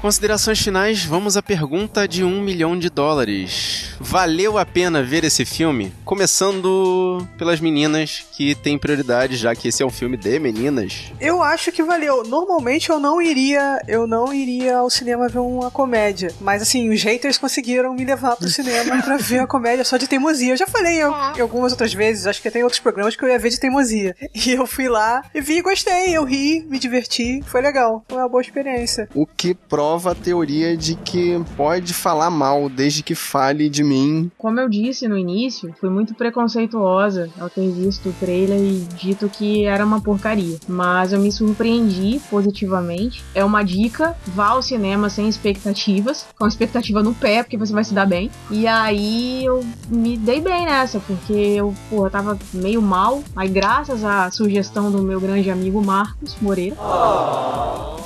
Considerações finais, vamos à pergunta de um milhão de dólares. Valeu a pena ver esse filme? Começando pelas meninas, que têm prioridade, já que esse é um filme de meninas. Eu acho que valeu. Normalmente eu não iria, eu não iria ao cinema ver uma comédia, mas assim, os haters conseguiram me levar pro cinema pra ver a comédia só de teimosia. Eu já falei em, em algumas outras vezes, acho que tem outros programas que eu ia ver de teimosia. E eu fui lá e vi, e gostei, eu ri, me diverti, foi legal. Foi uma boa experiência. O que prova a teoria de que pode falar mal desde que fale de mim. Como eu disse no início, fui muito preconceituosa ao ter visto o trailer e dito que era uma porcaria. Mas eu me surpreendi positivamente. É uma dica: vá ao cinema sem expectativas, com expectativa no pé, porque você vai se dar bem. E aí eu me dei bem nessa, porque eu, porra, tava meio mal. Aí, graças à sugestão do meu grande amigo Marcos Moreira,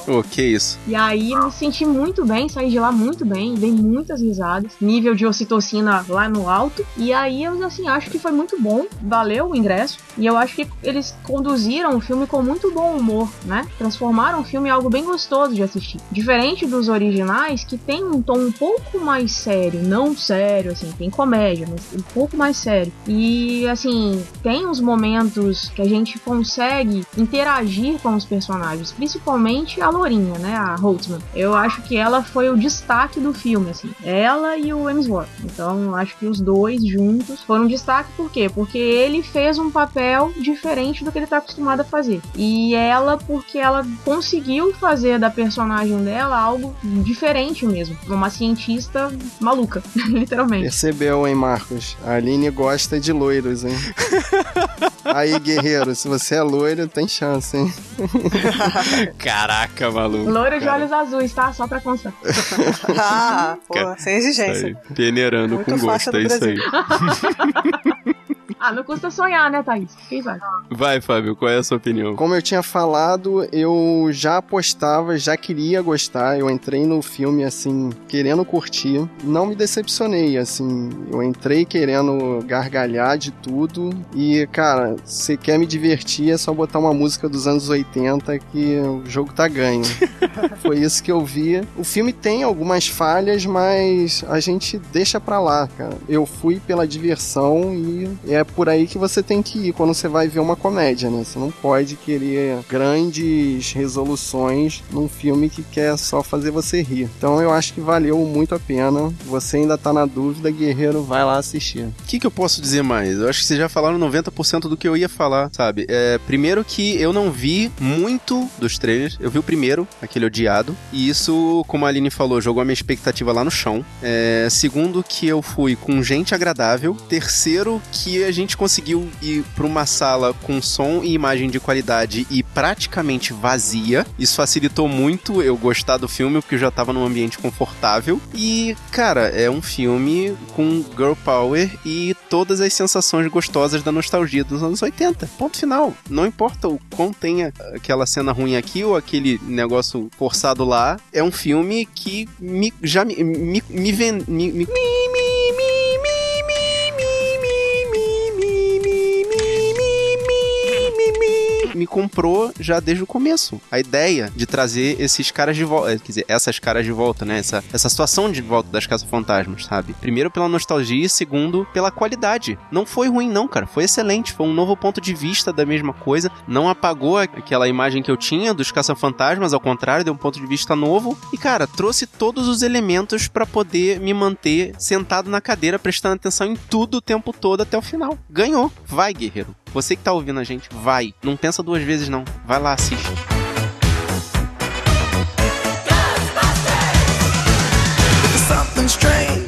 Ô, que isso. E aí me senti muito bem, saí de lá muito bem, dei muitas risadas, nível de ocitocina lá no alto. E aí eu assim acho que foi muito bom, valeu o ingresso. E eu acho que eles conduziram o filme com muito bom humor, né? Transformaram o filme em algo bem gostoso de assistir. Diferente dos originais, que tem um tom um pouco mais sério, não sério, assim, tem comédia, mas um pouco mais sério. E assim, tem uns momentos que a gente consegue interagir com os personagens, principalmente a Lourinha, né? A Holtzman. Eu acho que ela foi o destaque do filme, assim. Ela e o Hemsworth. Então, acho que os dois juntos foram um destaque, por quê? Porque ele fez um papel diferente do que ele tá acostumado a fazer. E ela, porque ela conseguiu fazer da personagem dela algo diferente mesmo. Uma cientista maluca, <laughs> literalmente. Percebeu, hein, Marcos? A Aline gosta de loiros, hein? <laughs> Aí, guerreiro, se você é loiro, tem chance, hein? <laughs> Caraca, maluco. Loiro de cara. olhos azuis, tá? Só pra constar. <laughs> ah, pô, sem exigência. Peneirando com gosto, é isso aí. <laughs> Ah, não custa sonhar, né, Thaís? Quem sabe? Vai, Fábio, qual é a sua opinião? Como eu tinha falado, eu já apostava, já queria gostar. Eu entrei no filme assim, querendo curtir. Não me decepcionei, assim. Eu entrei querendo gargalhar de tudo. E, cara, se quer me divertir, é só botar uma música dos anos 80 que o jogo tá ganho. <laughs> Foi isso que eu vi. O filme tem algumas falhas, mas a gente deixa pra lá, cara. Eu fui pela diversão e é por aí que você tem que ir quando você vai ver uma comédia, né? Você não pode querer grandes resoluções num filme que quer só fazer você rir. Então eu acho que valeu muito a pena. Você ainda tá na dúvida, guerreiro, vai lá assistir. O que, que eu posso dizer mais? Eu acho que vocês já falaram 90% do que eu ia falar, sabe? É, primeiro que eu não vi muito dos trailers. Eu vi o primeiro, aquele odiado. E isso, como a Aline falou, jogou a minha expectativa lá no chão. É, segundo que eu fui com gente agradável. Terceiro que a gente conseguiu ir pra uma sala com som e imagem de qualidade e praticamente vazia. Isso facilitou muito eu gostar do filme, porque eu já tava num ambiente confortável. E, cara, é um filme com girl power e todas as sensações gostosas da nostalgia dos anos 80. Ponto final. Não importa o quão tenha aquela cena ruim aqui ou aquele negócio forçado lá, é um filme que me, já me, me, me, me, me, me, me, me, comprou já desde o começo. A ideia de trazer esses caras de volta, quer dizer, essas caras de volta, né? Essa, essa situação de volta das caça-fantasmas, sabe? Primeiro pela nostalgia e segundo pela qualidade. Não foi ruim, não, cara. Foi excelente. Foi um novo ponto de vista da mesma coisa. Não apagou aquela imagem que eu tinha dos caça-fantasmas, ao contrário, deu um ponto de vista novo. E, cara, trouxe todos os elementos pra poder me manter sentado na cadeira, prestando atenção em tudo o tempo todo até o final. Ganhou. Vai, guerreiro. Você que tá ouvindo a gente, vai. Não pensa duas vezes, não. Vai lá, assiste. Something strange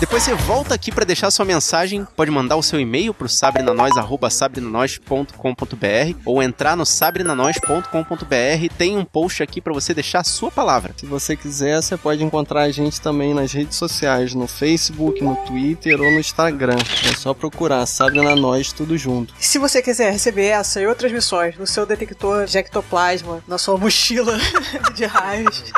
Depois você volta aqui pra deixar sua mensagem, pode mandar o seu e-mail pro sabrinanois@sabrinanois.com.br ou entrar no sabrinanois.com.br, tem um post aqui pra você deixar a sua palavra. Se você quiser, você pode encontrar a gente também nas redes sociais, no Facebook, no Twitter ou no Instagram. É só procurar Sabrina Nós, tudo junto. E se você quiser receber essa e outras missões no seu detector de ectoplasma, na sua mochila <laughs> de raios,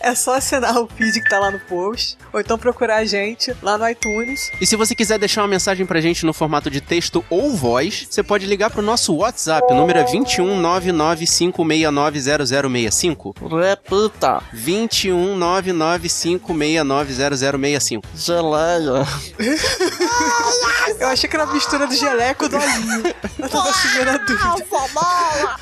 é só assinar o feed que tá lá no post, ou então procurar a gente lá no iTunes. E se você quiser deixar uma mensagem pra gente no formato de texto ou voz, você pode ligar pro nosso WhatsApp, o número é 21 995690065. Repita, 21 995690065. geleia. Eu achei que era a mistura do geleco do Alinho. Eu tava na dúvida.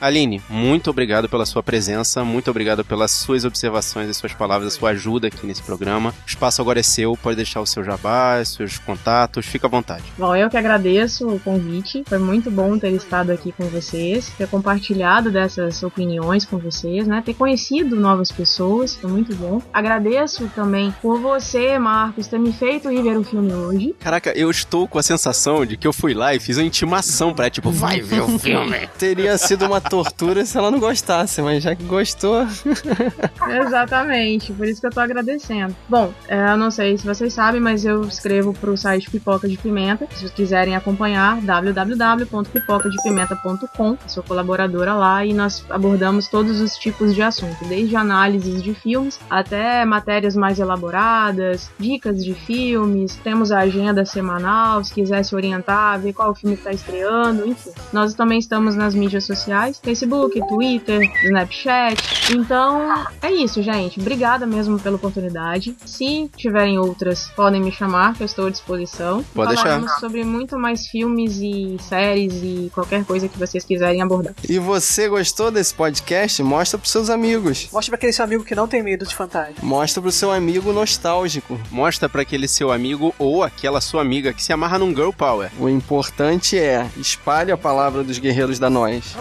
Aline, muito obrigado pela sua presença, muito obrigado pelas suas observações e suas palavras, a sua ajuda aqui nesse programa. O espaço agora é seu, pode deixar o seu jabá, os seus contatos, fica à vontade. Bom, eu que agradeço o convite. Foi muito bom ter estado aqui com vocês, ter compartilhado dessas opiniões com vocês, né? Ter conhecido novas pessoas, foi muito bom. Agradeço também por você, Marcos, ter me feito ir ver o filme hoje. Caraca, eu estou com a sensação de que eu fui lá e fiz uma intimação pra, tipo, vai ver o <laughs> filme. Teria sido uma tortura se ela não gostasse, mas já que gostou. <laughs> Exatamente, por isso que eu tô agradecendo. Bom, é, eu não sei se vocês sabem, mas eu escrevo pro site Pipoca de Pimenta. Se vocês quiserem acompanhar, www.pipocadepimenta.com. Sou colaboradora lá e nós abordamos todos os tipos de assunto, desde análises de filmes até matérias mais elaboradas, dicas de filmes. Temos a agenda semanal, se quiser se orientar, ver qual filme está estreando, enfim. Nós também estamos nas mídias sociais, Facebook, Twitter, Snapchat. Então, é isso, gente. Obrigada mesmo pela oportunidade. Se tiverem outras, podem me chamar, que eu estou à disposição. Pode Falaremos deixar. sobre muito mais filmes e séries e qualquer coisa que vocês quiserem abordar. E você gostou desse podcast? Mostra pros seus amigos. Mostra pra aquele seu amigo que não tem medo de fantasma. Mostra pro seu amigo nostálgico. Mostra pra aquele seu amigo ou aquela sua amiga que se amarra num girl power. O importante é espalhe a palavra dos guerreiros da nós.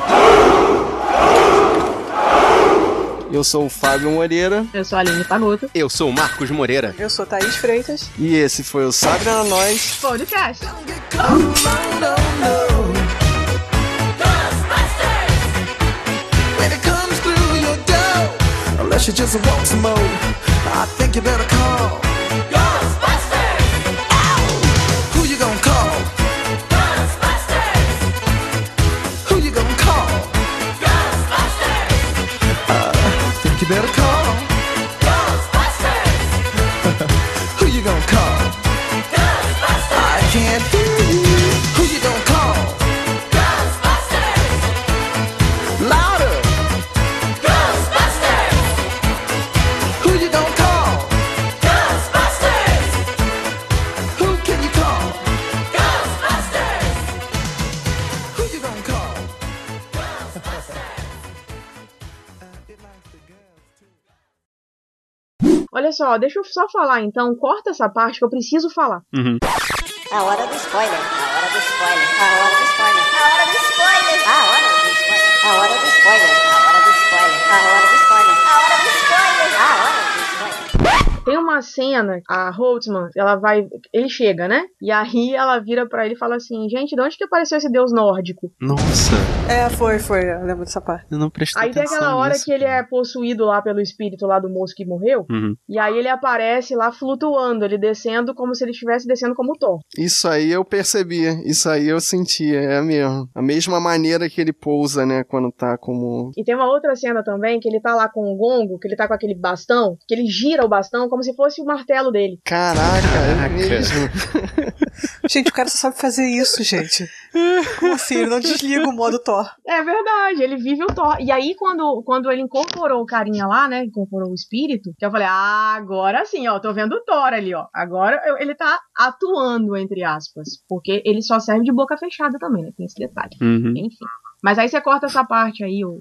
Eu sou o Fábio Moreira Eu sou a Aline Pagotto. Eu sou o Marcos Moreira. Eu sou Thaís Freitas. e esse foi o Sabe na Nós. Podcast. Unless you just want some more, I think you better call Só, deixa eu só falar então. Corta essa parte que eu preciso falar. Uhum. A hora do spoiler, a hora do spoiler, a hora do spoiler, a hora do spoiler, a hora do spoiler, a hora do spoiler, a hora do spoiler, a hora do spoiler, a hora do spoiler, a hora do spoiler. Tem uma cena, a Holtzman, ela vai. Ele chega, né? E aí ela vira pra ele e fala assim: Gente, de onde que apareceu esse deus nórdico? Nossa, É, foi, foi. Eu lembro dessa parte. eu não prestei Aí tem aquela hora nisso. que ele é possuído lá pelo espírito lá do moço que morreu. Uhum. E aí ele aparece lá flutuando, ele descendo como se ele estivesse descendo como Thor. Isso aí eu percebi, isso aí eu senti, é mesmo. A mesma maneira que ele pousa, né, quando tá como. E tem uma outra cena também que ele tá lá com o gongo, que ele tá com aquele bastão, que ele gira o bastão como se fosse o martelo dele. Caraca, Caraca. é mesmo. <laughs> Gente, o cara só sabe fazer isso, gente. Como assim? Ele não desliga o modo Thor. É verdade, ele vive o Thor. E aí, quando, quando ele incorporou o carinha lá, né? Incorporou o espírito, que eu falei, ah, agora sim, ó, tô vendo o Thor ali, ó. Agora eu- ele tá atuando, entre aspas. Porque ele só serve de boca fechada também, né? Tem esse detalhe. Uhum. Enfim. Mas aí você corta essa parte aí, ô.